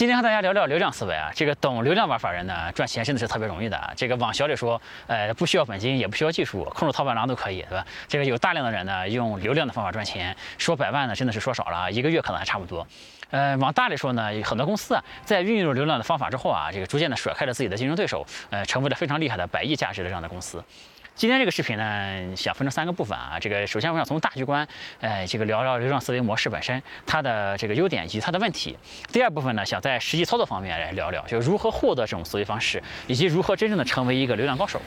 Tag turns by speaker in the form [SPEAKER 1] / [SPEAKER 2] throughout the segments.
[SPEAKER 1] 今天和大家聊聊流量思维啊，这个懂流量玩法人呢，赚钱真的是特别容易的。这个往小里说，呃，不需要本金，也不需要技术，控制淘宝狼都可以，对吧？这个有大量的人呢，用流量的方法赚钱，说百万呢，真的是说少了，一个月可能还差不多。呃，往大里说呢，很多公司啊，在运用流量的方法之后啊，这个逐渐的甩开了自己的竞争对手，呃，成为了非常厉害的百亿价值的这样的公司。今天这个视频呢，想分成三个部分啊。这个首先我想从大局观，呃，这个聊聊流量思维模式本身，它的这个优点以及它的问题。第二部分呢，想在实际操作方面来聊聊，就如何获得这种思维方式，以及如何真正的成为一个流量高手。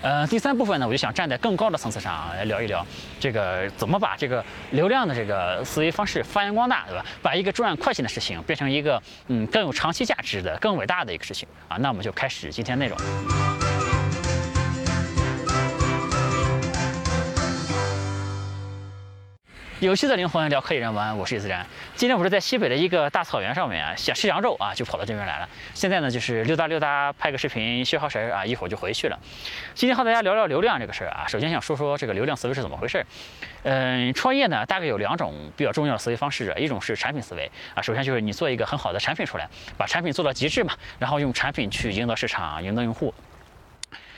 [SPEAKER 1] 呃，第三部分呢，我就想站在更高的层次上来聊一聊，这个怎么把这个流量的这个思维方式发扬光大，对吧？把一个赚快钱的事情变成一个嗯更有长期价值的、更伟大的一个事情啊。那我们就开始今天内容。有趣的灵魂聊科技人文，我是叶自然。今天我是在西北的一个大草原上面啊，想吃羊肉啊，就跑到这边来了。现在呢，就是溜达溜达，拍个视频，消耗神啊，一会儿就回去了。今天和大家聊聊流量这个事儿啊。首先想说说这个流量思维是怎么回事。嗯，创业呢，大概有两种比较重要的思维方式，一种是产品思维啊，首先就是你做一个很好的产品出来，把产品做到极致嘛，然后用产品去赢得市场，赢得用户。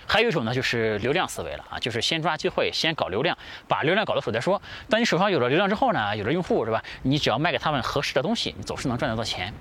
[SPEAKER 1] 还有一种呢，就是流量思维了啊，就是先抓机会，先搞流量，把流量搞到手再说。当你手上有了流量之后呢，有了用户是吧？你只要卖给他们合适的东西，你总是能赚得到钱。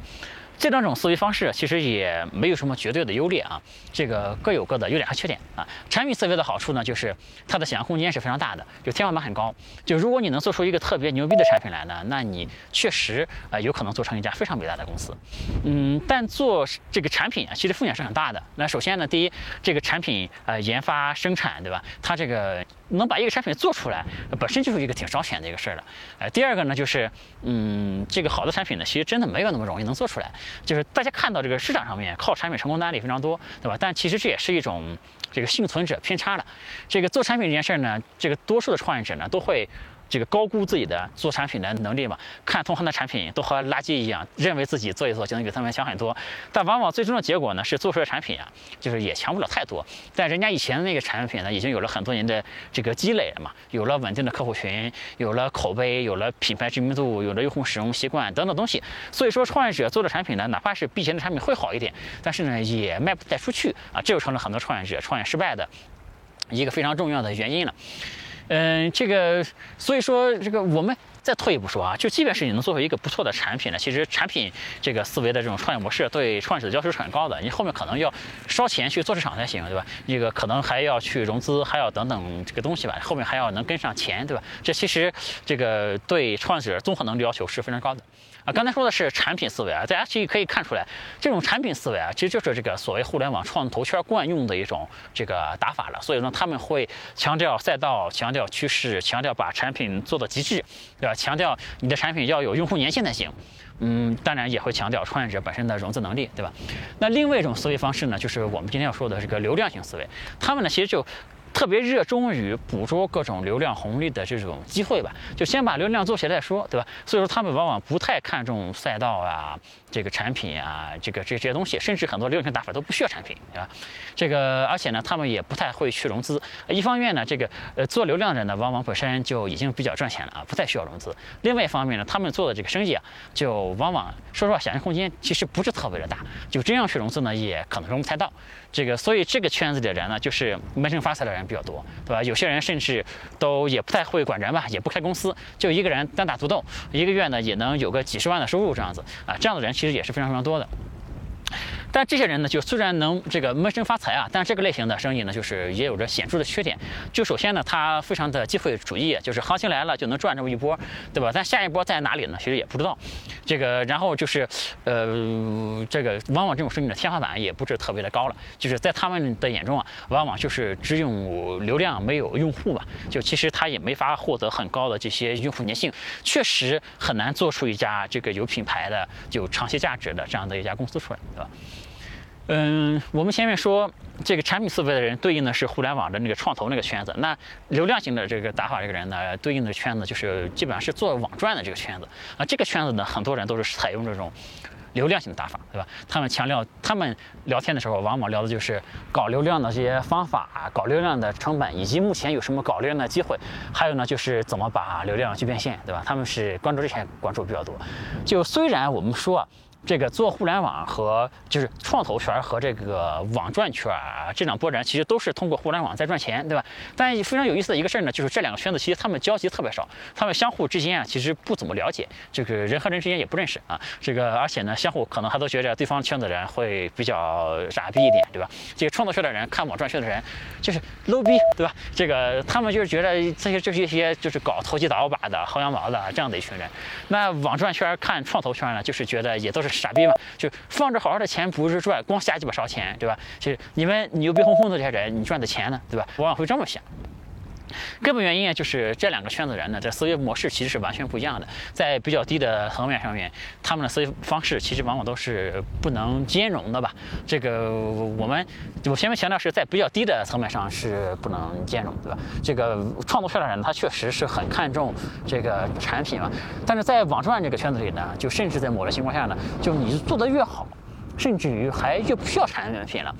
[SPEAKER 1] 这两种思维方式其实也没有什么绝对的优劣啊，这个各有各的优点和缺点啊。产品思维的好处呢，就是它的想象空间是非常大的，就天花板很高。就如果你能做出一个特别牛逼的产品来呢，那你确实啊有可能做成一家非常伟大的公司。嗯，但做这个产品啊，其实风险是很大的。那首先呢，第一，这个产品呃研发生产对吧？它这个。能把一个产品做出来，本身就是一个挺烧钱的一个事儿了。呃，第二个呢，就是，嗯，这个好的产品呢，其实真的没有那么容易能做出来。就是大家看到这个市场上面靠产品成功的案例非常多，对吧？但其实这也是一种这个幸存者偏差了。这个做产品这件事儿呢，这个多数的创业者呢都会。这个高估自己的做产品的能力嘛，看同行的产品都和垃圾一样，认为自己做一做就能比他们强很多，但往往最终的结果呢是做出来产品啊，就是也强不了太多。但人家以前的那个产品呢，已经有了很多年的这个积累了嘛，有了稳定的客户群，有了口碑，有了品牌知名度，有了用户使用习惯等等东西。所以说，创业者做的产品呢，哪怕是比以前的产品会好一点，但是呢，也卖不太出去啊，这就成了很多创业者创业失败的一个非常重要的原因了。嗯，这个，所以说这个我们再退一步说啊，就即便是你能做出一个不错的产品呢，其实产品这个思维的这种创业模式对创业者的要求是很高的，你后面可能要烧钱去做市场才行，对吧？这个可能还要去融资，还要等等这个东西吧，后面还要能跟上钱，对吧？这其实这个对创业者综合能力要求是非常高的。刚才说的是产品思维啊，大家其实可以看出来，这种产品思维啊，其实就是这个所谓互联网创投圈惯用的一种这个打法了。所以呢，他们会强调赛道，强调趋势，强调把产品做到极致，对吧？强调你的产品要有用户粘性才行。嗯，当然也会强调创业者本身的融资能力，对吧？那另外一种思维方式呢，就是我们今天要说的这个流量型思维，他们呢其实就。特别热衷于捕捉各种流量红利的这种机会吧，就先把流量做起来再说，对吧？所以说他们往往不太看重赛道啊。这个产品啊，这个这这些东西，甚至很多流行打法都不需要产品，对吧？这个而且呢，他们也不太会去融资。一方面呢，这个呃做流量的人呢，往往本身就已经比较赚钱了啊，不太需要融资。另外一方面呢，他们做的这个生意啊，就往往说实话，想象空间其实不是特别的大，就这样去融资呢，也可能融不太到。这个所以这个圈子里的人呢，就是闷声发财的人比较多，对吧？有些人甚至都也不太会管人吧，也不开公司，就一个人单打独斗，一个月呢也能有个几十万的收入这样子啊，这样的人。其实也是非常非常多的。但这些人呢，就虽然能这个闷声发财啊，但这个类型的生意呢，就是也有着显著的缺点。就首先呢，它非常的机会主义，就是行情来了就能赚这么一波，对吧？但下一波在哪里呢？其实也不知道。这个然后就是，呃，这个往往这种生意的天花板也不是特别的高了，就是在他们的眼中啊，往往就是只有流量没有用户吧。就其实他也没法获得很高的这些用户粘性，确实很难做出一家这个有品牌的、有长期价值的这样的一家公司出来，对吧？嗯，我们前面说这个产品思维的人对应的是互联网的那个创投那个圈子，那流量型的这个打法这个人呢，对应的圈子就是基本上是做网赚的这个圈子啊。这个圈子呢，很多人都是采用这种流量型的打法，对吧？他们强调，他们聊天的时候往往聊的就是搞流量的这些方法，搞流量的成本，以及目前有什么搞流量的机会，还有呢就是怎么把流量去变现，对吧？他们是关注这些关注比较多。就虽然我们说啊。这个做互联网和就是创投圈和这个网赚圈啊，这两拨人其实都是通过互联网在赚钱，对吧？但非常有意思的一个事儿呢，就是这两个圈子其实他们交集特别少，他们相互之间啊其实不怎么了解，这个人和人之间也不认识啊。这个而且呢，相互可能还都觉着对方圈子的人会比较傻逼一点，对吧？这个创作圈的人看网赚圈的人就是 low 逼，对吧？这个他们就是觉得这些就是一些就是搞投机倒把的薅羊毛的这样的一群人。那网赚圈看创投圈呢，就是觉得也都是。傻逼嘛，就放着好好的钱不是赚，光瞎鸡巴烧钱，对吧？其实你们牛逼哄哄的这些人，你赚的钱呢，对吧？往往会这么想。根本原因啊，就是这两个圈子人呢，这思维模式其实是完全不一样的。在比较低的层面上面，他们的思维方式其实往往都是不能兼容的吧？这个我们我前面强调是在比较低的层面上是不能兼容，对吧？这个创作圈的人他确实是很看重这个产品嘛，但是在网赚这个圈子里呢，就甚至在某些情况下呢，就你做的越好。甚至于还越不需要产品了，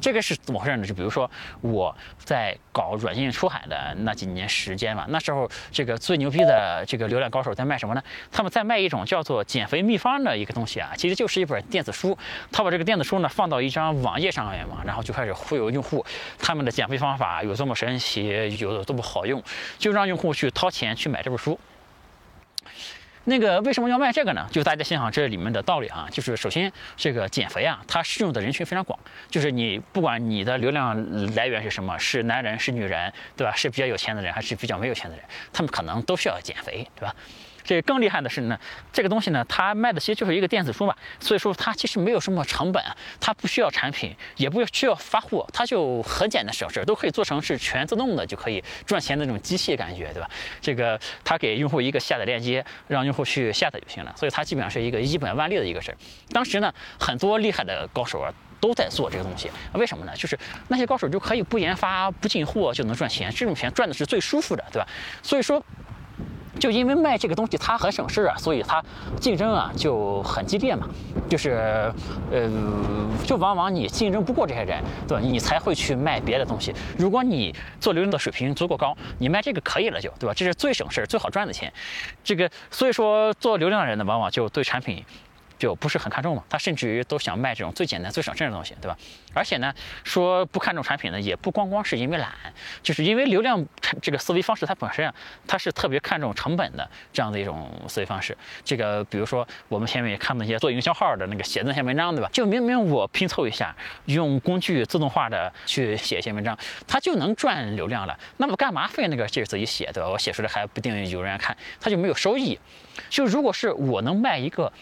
[SPEAKER 1] 这个是怎么回事呢？就比如说我在搞软件出海的那几年时间嘛，那时候这个最牛逼的这个流量高手在卖什么呢？他们在卖一种叫做减肥秘方的一个东西啊，其实就是一本电子书。他把这个电子书呢放到一张网页上面嘛，然后就开始忽悠用户，他们的减肥方法有多么神奇，有多么好用，就让用户去掏钱去买这本书。那个为什么要卖这个呢？就大家想想这里面的道理啊，就是首先这个减肥啊，它适用的人群非常广，就是你不管你的流量来源是什么，是男人是女人，对吧？是比较有钱的人还是比较没有钱的人，他们可能都需要减肥，对吧？这更厉害的是呢，这个东西呢，它卖的其实就是一个电子书嘛，所以说它其实没有什么成本，它不需要产品，也不需要发货，它就很简单小事都可以做成是全自动的就可以赚钱的那种机械感觉，对吧？这个它给用户一个下载链接，让用户去下载就行了，所以它基本上是一个一本万利的一个事儿。当时呢，很多厉害的高手啊都在做这个东西，为什么呢？就是那些高手就可以不研发不进货就能赚钱，这种钱赚的是最舒服的，对吧？所以说。就因为卖这个东西它很省事啊，所以它竞争啊就很激烈嘛。就是，呃，就往往你竞争不过这些人，对吧？你才会去卖别的东西。如果你做流量的水平足够高，你卖这个可以了就，对吧？这是最省事、最好赚的钱。这个，所以说做流量的人呢，往往就对产品。就不是很看重嘛，他甚至于都想卖这种最简单、最省事的东西，对吧？而且呢，说不看重产品呢，也不光光是因为懒，就是因为流量这个思维方式它本身啊，它是特别看重成本的这样的一种思维方式。这个比如说我们前面也看那些做营销号的那个写那些文章，对吧？就明明我拼凑一下，用工具自动化的去写一些文章，它就能赚流量了，那么干嘛费那个劲自己写，对吧？我写出来还不定有人看，它就没有收益。就如果是我能卖一个。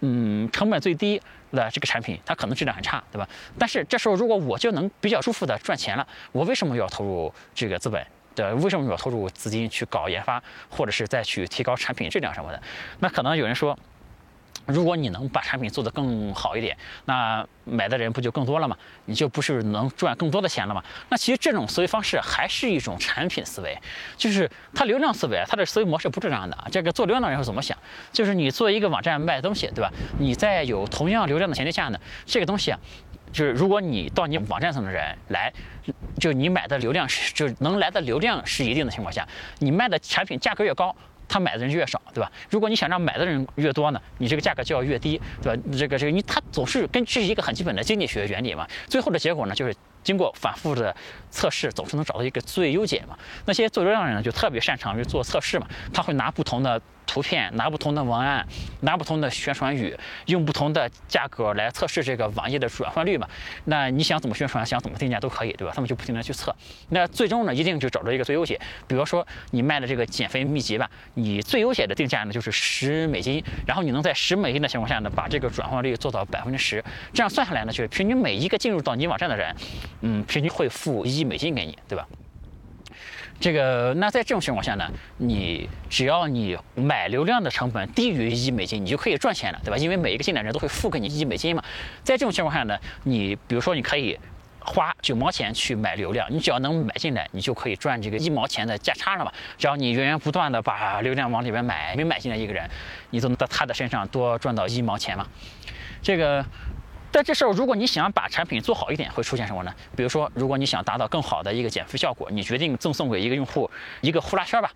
[SPEAKER 1] 嗯，成本最低的这个产品，它可能质量很差，对吧？但是这时候如果我就能比较舒服的赚钱了，我为什么要投入这个资本？对，为什么要投入资金去搞研发，或者是再去提高产品质量什么的？那可能有人说。如果你能把产品做得更好一点，那买的人不就更多了吗？你就不是能赚更多的钱了吗？那其实这种思维方式还是一种产品思维，就是它流量思维，它的思维模式不是这样的。这个做流量的人是怎么想？就是你做一个网站卖东西，对吧？你在有同样流量的前提下呢，这个东西啊，就是如果你到你网站上的人来，就你买的流量是，就能来的流量是一定的情况下，你卖的产品价格越高。他买的人越少，对吧？如果你想让买的人越多呢，你这个价格就要越低，对吧？这个这个你他总是根据一个很基本的经济学原理嘛。最后的结果呢，就是经过反复的测试，总是能找到一个最优解嘛。那些做流量的人呢，就特别擅长于做测试嘛，他会拿不同的。图片拿不同的文案，拿不同的宣传语，用不同的价格来测试这个网页的转换率嘛？那你想怎么宣传，想怎么定价都可以，对吧？他们就不停的去测，那最终呢，一定就找到一个最优解。比如说你卖的这个减肥秘籍吧，你最优解的定价呢就是十美金，然后你能在十美金的情况下呢，把这个转换率做到百分之十，这样算下来呢，就是平均每一个进入到你网站的人，嗯，平均会付一一美金给你，对吧？这个，那在这种情况下呢，你只要你买流量的成本低于一美金，你就可以赚钱了，对吧？因为每一个进来人都会付给你一美金嘛。在这种情况下呢，你比如说你可以花九毛钱去买流量，你只要能买进来，你就可以赚这个一毛钱的价差了嘛。只要你源源不断的把流量往里边买，每买进来一个人，你都能在他的身上多赚到一毛钱嘛。这个。但这时候，如果你想把产品做好一点，会出现什么呢？比如说，如果你想达到更好的一个减肥效果，你决定赠送给一个用户一个呼啦圈吧。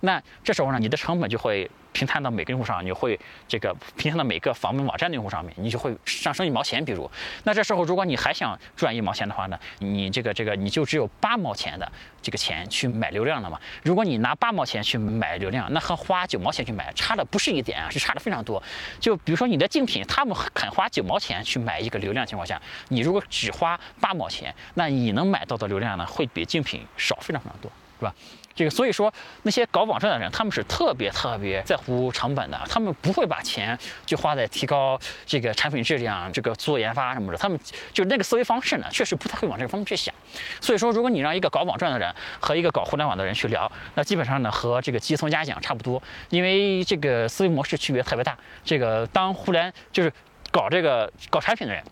[SPEAKER 1] 那这时候呢，你的成本就会平摊到每个用户上，你会这个平摊到每个访问网站的用户上面，你就会上升一毛钱。比如，那这时候如果你还想赚一毛钱的话呢，你这个这个你就只有八毛钱的这个钱去买流量了嘛。如果你拿八毛钱去买流量，那和花九毛钱去买差的不是一点啊，是差的非常多。就比如说你的竞品，他们肯花九毛钱去买一个流量情况下，你如果只花八毛钱，那你能买到的流量呢，会比竞品少非常非常多，是吧？这个所以说，那些搞网站的人，他们是特别特别在乎成本的，他们不会把钱就花在提高这个产品质量、这个做研发什么的。他们就那个思维方式呢，确实不太会往这个方面去想。所以说，如果你让一个搞网站的人和一个搞互联网的人去聊，那基本上呢和这个鸡同鸭讲差不多，因为这个思维模式区别特别大。这个当互联就是搞这个搞产品的人。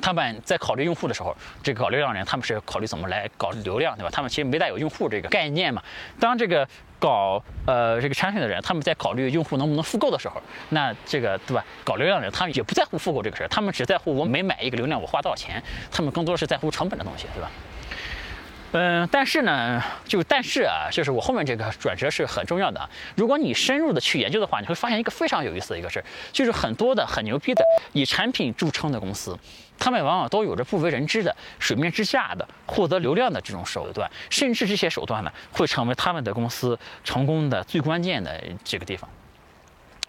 [SPEAKER 1] 他们在考虑用户的时候，这个搞流量人他们是考虑怎么来搞流量，对吧？他们其实没带有用户这个概念嘛。当这个搞呃这个产品的人，他们在考虑用户能不能复购的时候，那这个对吧？搞流量人他们也不在乎复购这个事儿，他们只在乎我每买一个流量我花多少钱，他们更多是在乎成本的东西，对吧？嗯，但是呢，就但是啊，就是我后面这个转折是很重要的。如果你深入的去研究的话，你会发现一个非常有意思的一个事儿，就是很多的很牛逼的以产品著称的公司，他们往往都有着不为人知的水面之下的获得流量的这种手段，甚至这些手段呢，会成为他们的公司成功的最关键的这个地方。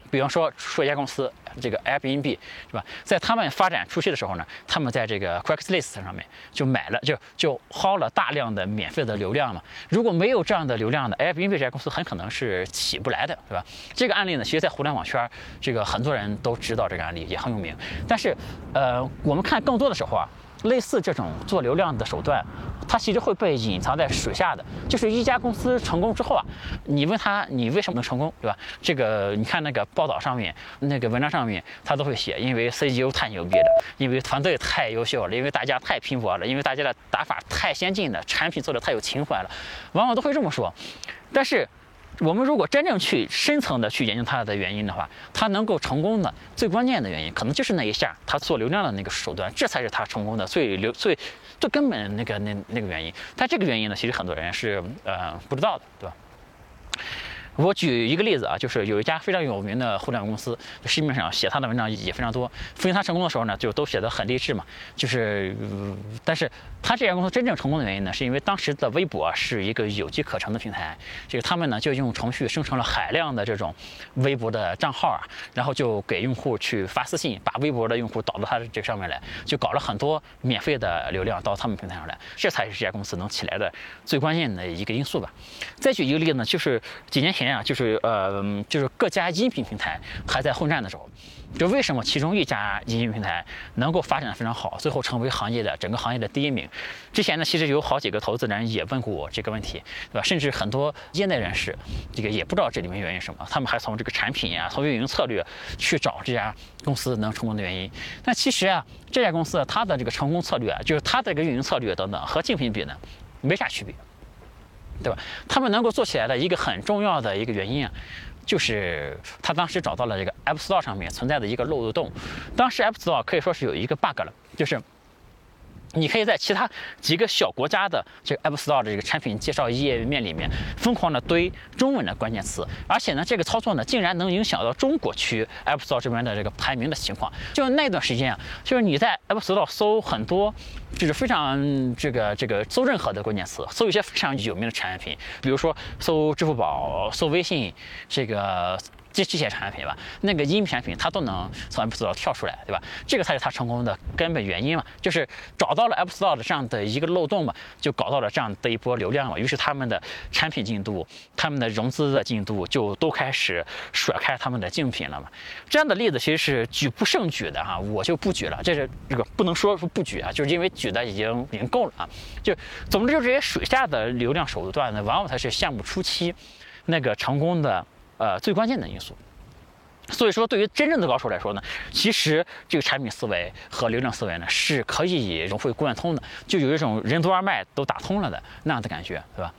[SPEAKER 1] 比方说，说一家公司，这个 Airbnb 是吧？在他们发展初期的时候呢，他们在这个 Craigslist 上面就买了，就就薅了大量的免费的流量嘛。如果没有这样的流量的，Airbnb 这家公司很可能是起不来的，对吧？这个案例呢，其实，在互联网圈，这个很多人都知道这个案例，也很有名。但是，呃，我们看更多的时候啊。类似这种做流量的手段，它其实会被隐藏在水下的。就是一家公司成功之后啊，你问他你为什么能成功，对吧？这个你看那个报道上面，那个文章上面，他都会写，因为 CEO 太牛逼了，因为团队太优秀了，因为大家太拼搏了，因为大家的打法太先进了，产品做的太有情怀了，往往都会这么说。但是。我们如果真正去深层的去研究它的原因的话，它能够成功的最关键的原因，可能就是那一下它做流量的那个手段，这才是它成功的最流最最根本那个那那个原因。但这个原因呢，其实很多人是呃不知道的，对吧？我举一个例子啊，就是有一家非常有名的互联网公司，市面上写他的文章也非常多。分析他成功的时候呢，就都写的很励志嘛。就是，但是他这家公司真正成功的原因呢，是因为当时的微博是一个有机可乘的平台，这个他们呢就用程序生成了海量的这种微博的账号啊，然后就给用户去发私信，把微博的用户导到他的这上面来，就搞了很多免费的流量到他们平台上来，这才是这家公司能起来的最关键的一个因素吧。再举一个例子呢，就是几年前。啊，就是呃，就是各家音频平台还在混战的时候，就为什么其中一家音频平台能够发展的非常好，最后成为行业的整个行业的第一名？之前呢，其实有好几个投资人也问过我这个问题，对吧？甚至很多业内人士，这个也不知道这里面原因什么，他们还从这个产品呀，从运营策略去找这家公司能成功的原因。但其实啊，这家公司它的这个成功策略，就是它的这个运营策略等等，和竞品比呢，没啥区别。对吧？他们能够做起来的一个很重要的一个原因啊，就是他当时找到了这个 App Store 上面存在的一个漏洞。当时 App Store 可以说是有一个 bug 了，就是。你可以在其他几个小国家的这个 App Store 的这个产品介绍页面里面疯狂的堆中文的关键词，而且呢，这个操作呢，竟然能影响到中国区 App Store 这边的这个排名的情况。就那段时间啊，就是你在 App Store 搜很多，就是非常这个这个搜任何的关键词，搜一些非常有名的产品，比如说搜支付宝、搜微信，这个。这这些产品吧，那个音频产品它都能从 App Store 跳出来，对吧？这个才是它成功的根本原因嘛，就是找到了 App Store 的这样的一个漏洞嘛，就搞到了这样的一波流量嘛。于是他们的产品进度、他们的融资的进度就都开始甩开他们的竞品了嘛。这样的例子其实是举不胜举的哈，我就不举了。这是这个不能说不举啊，就是因为举的已经已经够了啊。就总之，就这些水下的流量手段呢，往往才是项目初期那个成功的。呃，最关键的因素。所以说，对于真正的高手来说呢，其实这个产品思维和流量思维呢是可以融会贯通的，就有一种任督二脉都打通了的那样的感觉，对吧？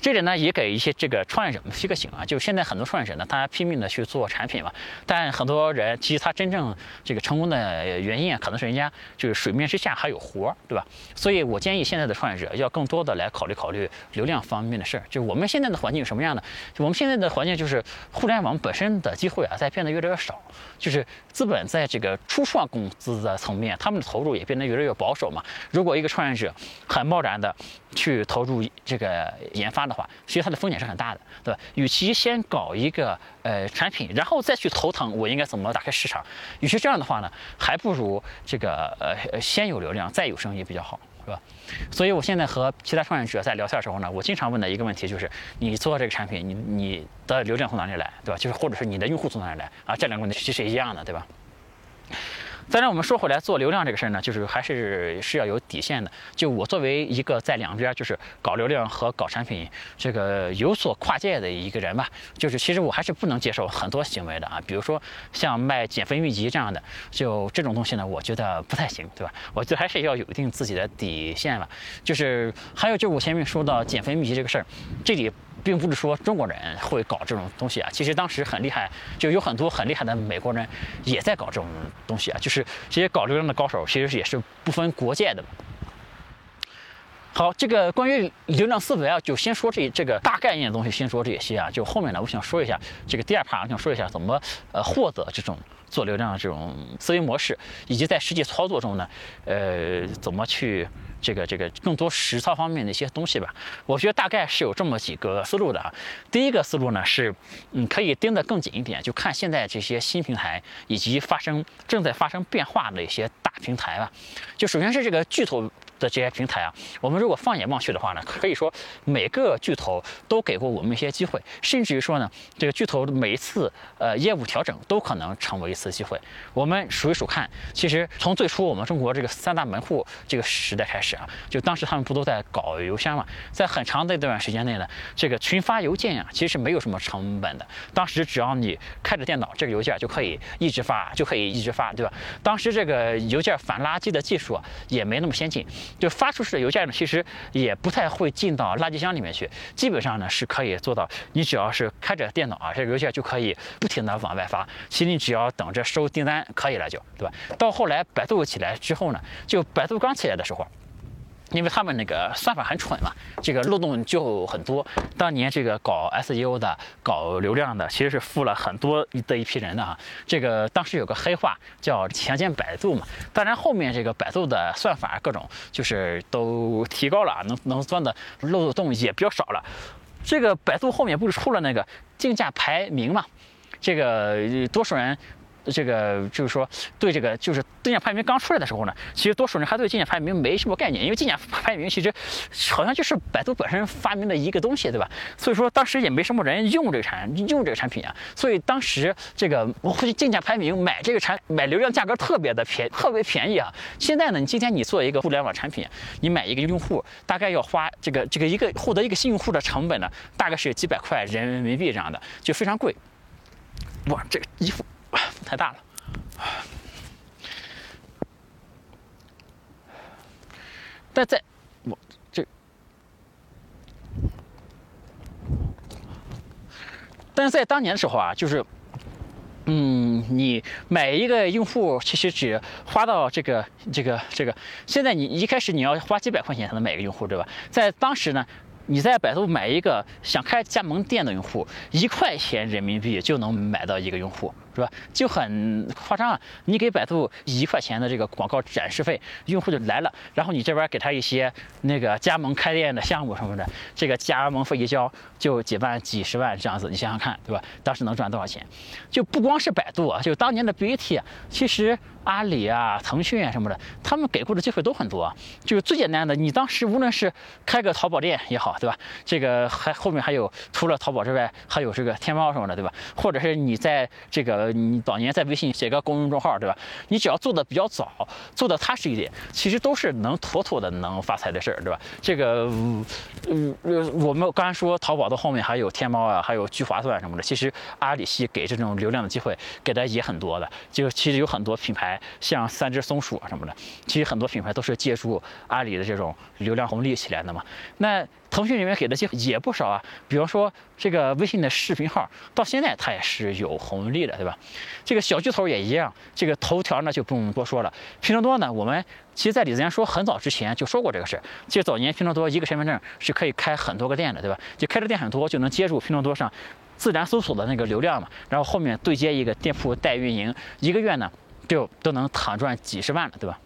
[SPEAKER 1] 这点呢也给一些这个创业者们提个醒啊，就现在很多创业者呢，他拼命的去做产品嘛，但很多人其实他真正这个成功的原因啊，可能是人家就是水面之下还有活儿，对吧？所以我建议现在的创业者要更多的来考虑考虑流量方面的事儿。就我们现在的环境是什么样的？我们现在的环境就是互联网本身的机会啊，在变得越来越少，就是资本在这个初创公司的层面，他们的投入也变得越来越保守嘛。如果一个创业者很贸然的去投入这个研发的话，其实它的风险是很大的，对吧？与其先搞一个呃产品，然后再去头疼我应该怎么打开市场，与其这样的话呢，还不如这个呃先有流量再有生意比较好。是吧？所以我现在和其他创业者在聊天的时候呢，我经常问的一个问题就是：你做这个产品，你你的流量从哪里来，对吧？就是或者是你的用户从哪里来啊？这两个问题其实是一样的，对吧？再让我们说回来，做流量这个事儿呢，就是还是是要有底线的。就我作为一个在两边就是搞流量和搞产品这个有所跨界的一个人吧，就是其实我还是不能接受很多行为的啊。比如说像卖减肥秘籍这样的，就这种东西呢，我觉得不太行，对吧？我觉得还是要有一定自己的底线吧。就是还有就是我前面说到减肥秘籍这个事儿，这里。并不是说中国人会搞这种东西啊，其实当时很厉害，就有很多很厉害的美国人也在搞这种东西啊，就是这些搞流量的高手，其实也是不分国界的。好，这个关于流量思维啊，就先说这这个大概念的东西，先说这些啊。就后面呢，我想说一下这个第二盘我想说一下怎么呃获得这种做流量的这种思维模式，以及在实际操作中呢，呃，怎么去。这个这个更多实操方面的一些东西吧，我觉得大概是有这么几个思路的啊。第一个思路呢是，嗯，可以盯得更紧一点，就看现在这些新平台以及发生正在发生变化的一些大平台吧。就首先是这个巨头。的这些平台啊，我们如果放眼望去的话呢，可以说每个巨头都给过我们一些机会，甚至于说呢，这个巨头的每一次呃业务调整都可能成为一次机会。我们数一数看，其实从最初我们中国这个三大门户这个时代开始啊，就当时他们不都在搞邮箱嘛，在很长的一段时间内呢，这个群发邮件啊，其实没有什么成本的。当时只要你开着电脑，这个邮件就可以一直发，就可以一直发，对吧？当时这个邮件反垃圾的技术啊，也没那么先进。就发出去的邮件呢，其实也不太会进到垃圾箱里面去，基本上呢是可以做到，你只要是开着电脑啊，这个邮件就可以不停的往外发，其实你只要等着收订单可以了，就对吧？到后来百度起来之后呢，就百度刚起来的时候。因为他们那个算法很蠢嘛，这个漏洞就很多。当年这个搞 SEO 的、搞流量的，其实是付了很多的一批人的啊。这个当时有个黑话叫“强奸百度”嘛。当然后面这个百度的算法各种就是都提高了，能能钻的漏洞也比较少了。这个百度后面不是出了那个竞价排名嘛？这个多数人。这个就是说，对这个就是竞价排名刚出来的时候呢，其实多数人还对竞价排名没什么概念，因为竞价排名其实好像就是百度本身发明的一个东西，对吧？所以说当时也没什么人用这个产用这个产品啊，所以当时这个我会竞价排名买这个产买流量价格特别的便特别便宜啊。现在呢，你今天你做一个互联网产品，你买一个用户大概要花这个这个一个获得一个新用户的成本呢，大概是有几百块人民币这样的，就非常贵。哇，这个衣服。太大了，但在我这，但是在当年的时候啊，就是，嗯，你买一个用户，其实只花到这个这个这个，现在你一开始你要花几百块钱才能买一个用户，对吧？在当时呢。你在百度买一个想开加盟店的用户，一块钱人民币就能买到一个用户，是吧？就很夸张啊！你给百度一块钱的这个广告展示费，用户就来了，然后你这边给他一些那个加盟开店的项目什么的，这个加盟费一交就几万、几十万这样子，你想想看，对吧？当时能赚多少钱？就不光是百度啊，就当年的 BAT，其实。阿里啊，腾讯啊什么的，他们给过的机会都很多。就是最简单的，你当时无论是开个淘宝店也好，对吧？这个还后面还有除了淘宝之外，还有这个天猫什么的，对吧？或者是你在这个个你早年在微信写个公众号，对吧？你只要做的比较早，做的踏实一点，其实都是能妥妥的能发财的事儿，对吧？这个，嗯，我们刚才说淘宝的后面还有天猫啊，还有聚划算什么的，其实阿里系给这种流量的机会给的也很多的。就其实有很多品牌，像三只松鼠啊什么的，其实很多品牌都是借助阿里的这种流量红利起来的嘛。那腾讯里面给的机会也不少啊，比方说这个微信的视频号，到现在它也是有红利的，对吧？这个小巨头也一样，这个头条呢就不用多说了。拼多多呢，我们其实在李自然说很早之前就说过这个事。其实早年拼多多一个身份证是可以开很多个店的，对吧？就开的店很多，就能接住拼多多上自然搜索的那个流量嘛。然后后面对接一个店铺代运营，一个月呢就都能躺赚几十万了，对吧？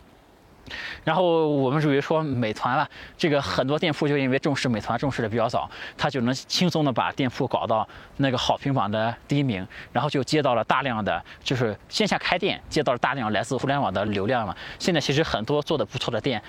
[SPEAKER 1] 然后我们属于说美团了，这个很多店铺就因为重视美团重视的比较早，他就能轻松的把店铺搞到那个好评榜的第一名，然后就接到了大量的就是线下开店接到了大量来自互联网的流量了。现在其实很多做的不错的店。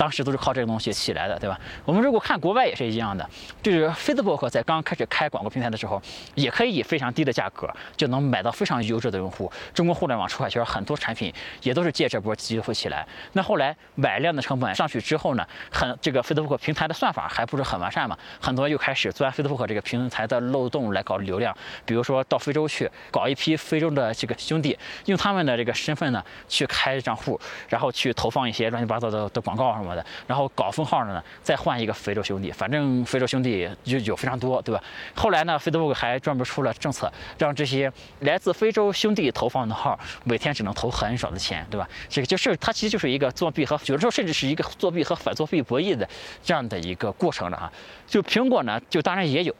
[SPEAKER 1] 当时都是靠这个东西起来的，对吧？我们如果看国外也是一样的，就是 Facebook 在刚开始开广告平台的时候，也可以以非常低的价格就能买到非常优质的用户。中国互联网出海圈很多产品也都是借这波机会起来。那后来买量的成本上去之后呢，很这个 Facebook 平台的算法还不是很完善嘛，很多又开始钻 Facebook 这个平台的漏洞来搞流量，比如说到非洲去搞一批非洲的这个兄弟，用他们的这个身份呢去开账户，然后去投放一些乱七八糟的的广告什么。然后搞封号的呢，再换一个非洲兄弟，反正非洲兄弟就有非常多，对吧？后来呢，Facebook 还专门出了政策，让这些来自非洲兄弟投放的号每天只能投很少的钱，对吧？这个就是它其实就是一个作弊和有的时候甚至是一个作弊和反作弊博弈的这样的一个过程了啊。就苹果呢，就当然也有。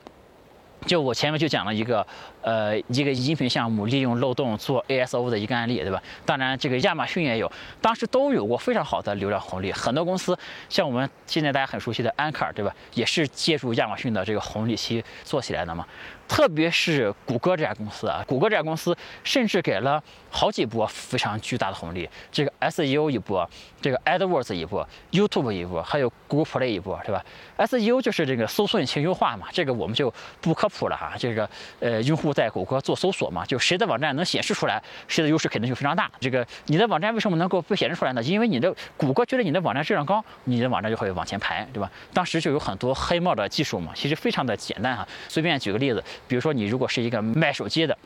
[SPEAKER 1] 就我前面就讲了一个，呃，一个音频项目利用漏洞做 ASO 的一个案例，对吧？当然，这个亚马逊也有，当时都有过非常好的流量红利。很多公司，像我们现在大家很熟悉的安 r 对吧？也是借助亚马逊的这个红利期做起来的嘛。特别是谷歌这家公司啊，谷歌这家公司甚至给了好几波非常巨大的红利，这个 SEO 一波，这个 AdWords 一波，YouTube 一波，还有 Google Play 一波，是吧？SEO 就是这个搜索引擎优化嘛，这个我们就不科普了哈。这个呃，用户在谷歌做搜索嘛，就谁的网站能显示出来，谁的优势肯定就非常大。这个你的网站为什么能够被显示出来呢？因为你的谷歌觉得你的网站质量高，你的网站就会往前排，对吧？当时就有很多黑帽的技术嘛，其实非常的简单哈。随便举个例子。比如说，你如果是一个卖手机的，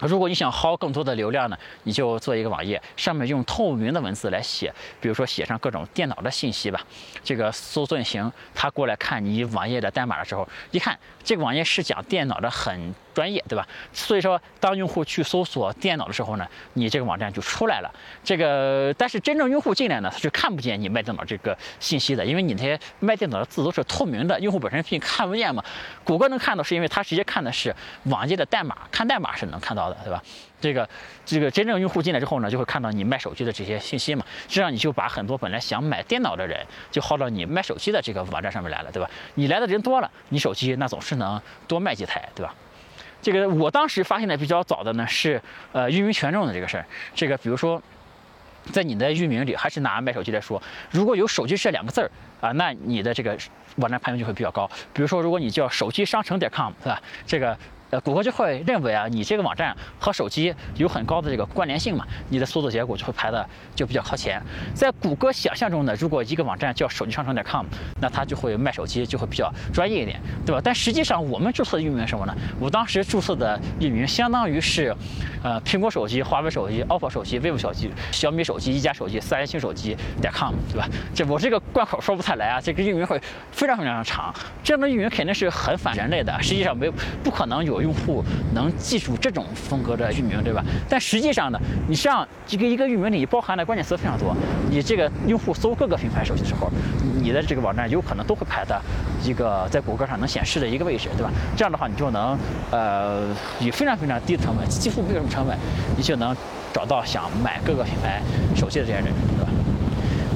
[SPEAKER 1] 如果你想薅更多的流量呢，你就做一个网页，上面用透明的文字来写，比如说写上各种电脑的信息吧。这个搜索引擎它过来看你网页的代码的时候，一看这个网页是讲电脑的很。专业对吧？所以说，当用户去搜索电脑的时候呢，你这个网站就出来了。这个，但是真正用户进来呢，他是看不见你卖电脑这个信息的，因为你那些卖电脑的字都是透明的，用户本身并看不见嘛。谷歌能看到，是因为他直接看的是网页的代码，看代码是能看到的，对吧？这个，这个真正用户进来之后呢，就会看到你卖手机的这些信息嘛。这样你就把很多本来想买电脑的人，就薅到你卖手机的这个网站上面来了，对吧？你来的人多了，你手机那总是能多卖几台，对吧？这个我当时发现的比较早的呢是，呃，域名权重的这个事儿。这个比如说，在你的域名里，还是拿卖手机来说，如果有“手机”这两个字儿啊，那你的这个网站排名就会比较高。比如说，如果你叫手机商城点 com，是吧？这个。呃，谷歌就会认为啊，你这个网站和手机有很高的这个关联性嘛，你的搜索结果就会排的就比较靠前。在谷歌想象中呢，如果一个网站叫手机商城点 com，那它就会卖手机，就会比较专业一点，对吧？但实际上我们注册的域名什么呢？我当时注册的域名相当于是，呃，苹果手机、华为手机、OPPO 手机、vivo 手机、小米手机、一加手机、三星手机点 com，对吧？这我这个贯口说不太来啊，这个域名会非常非常长。这样的域名肯定是很反人类的，实际上没有不可能有。用户能记住这种风格的域名，对吧？但实际上呢，你像这个一个域名里包含的关键词非常多，你这个用户搜各个品牌手机的时候，你的这个网站有可能都会排在一个在谷歌上能显示的一个位置，对吧？这样的话，你就能呃以非常非常低的成本，几乎没有什么成本，你就能找到想买各个品牌手机的这些人，对吧？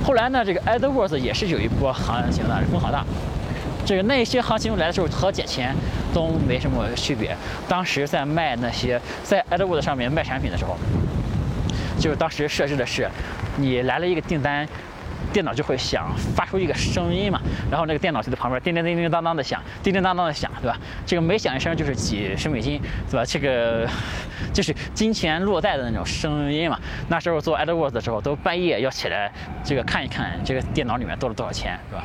[SPEAKER 1] 后来呢，这个 AdWords 也是有一波行情的，风好大。这个那些行情来的时候和捡钱都没什么区别。当时在卖那些在 AdWords 上面卖产品的时候，就是当时设置的是，你来了一个订单，电脑就会响，发出一个声音嘛，然后那个电脑就在旁边叮叮叮叮当当的响，叮叮当当的响，对吧？这个每响一声就是几十美金，对吧？这个 就是金钱落袋的那种声音嘛。那时候做 AdWords 的时候，都半夜要起来这个看一看这个电脑里面多了多少钱，是吧？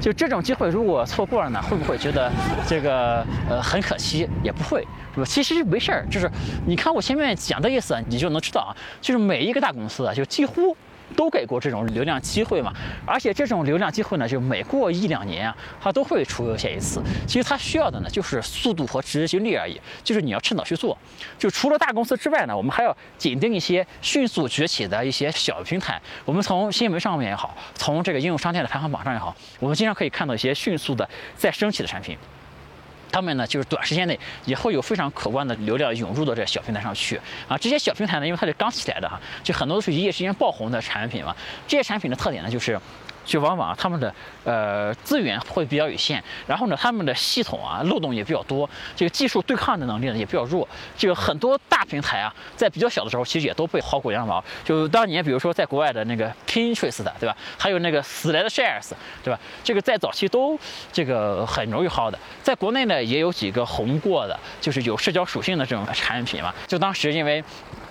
[SPEAKER 1] 就这种机会如果错过了呢，会不会觉得这个呃很可惜？也不会，是吧？其实没事儿，就是你看我前面讲的意思，你就能知道啊，就是每一个大公司啊，就几乎。都给过这种流量机会嘛，而且这种流量机会呢，就每过一两年啊，它都会出现一次。其实它需要的呢，就是速度和执行力而已，就是你要趁早去做。就除了大公司之外呢，我们还要紧盯一些迅速崛起的一些小平台。我们从新闻上面也好，从这个应用商店的排行榜上也好，我们经常可以看到一些迅速的在升起的产品。他们呢，就是短时间内也会有非常可观的流量涌入到这小平台上去啊。这些小平台呢，因为它是刚起来的哈，就很多都是一夜之间爆红的产品嘛。这些产品的特点呢，就是。就往往他们的呃资源会比较有限，然后呢，他们的系统啊漏洞也比较多，这个技术对抗的能力呢也比较弱。这个很多大平台啊，在比较小的时候，其实也都被薅过羊毛。就当年比如说在国外的那个 Pinterest 的，对吧？还有那个 SlideShares，对吧？这个在早期都这个很容易薅的。在国内呢，也有几个红过的，就是有社交属性的这种产品嘛。就当时因为。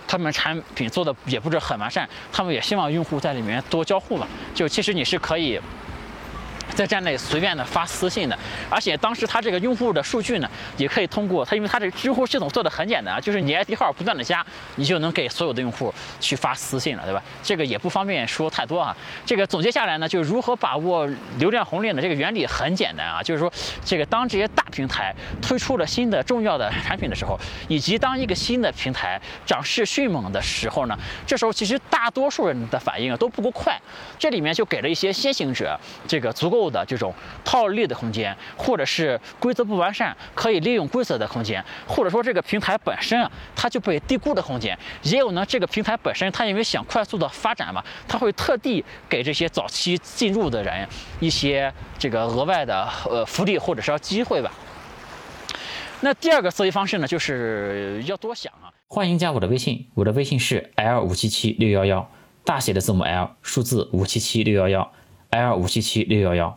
[SPEAKER 1] 他们产品做的也不是很完善，他们也希望用户在里面多交互嘛。就其实你是可以。在站内随便的发私信的，而且当时他这个用户的数据呢，也可以通过他，因为他这知乎系统做的很简单啊，就是你 ID 号不断的加，你就能给所有的用户去发私信了，对吧？这个也不方便说太多啊。这个总结下来呢，就是如何把握流量红利呢？这个原理很简单啊，就是说这个当这些大平台推出了新的重要的产品的时候，以及当一个新的平台涨势迅猛的时候呢，这时候其实大多数人的反应啊都不够快，这里面就给了一些先行者这个足够。后的这种套利的空间，或者是规则不完善可以利用规则的空间，或者说这个平台本身啊，它就被低估的空间，也有呢这个平台本身它因为想快速的发展嘛，它会特地给这些早期进入的人一些这个额外的呃福利或者是机会吧。那第二个思维方式呢，就是要多想啊。
[SPEAKER 2] 欢迎加我的微信，我的微信是 l 五七七六幺幺，大写的字母 L，数字五七七六幺幺。L 五七七六幺幺。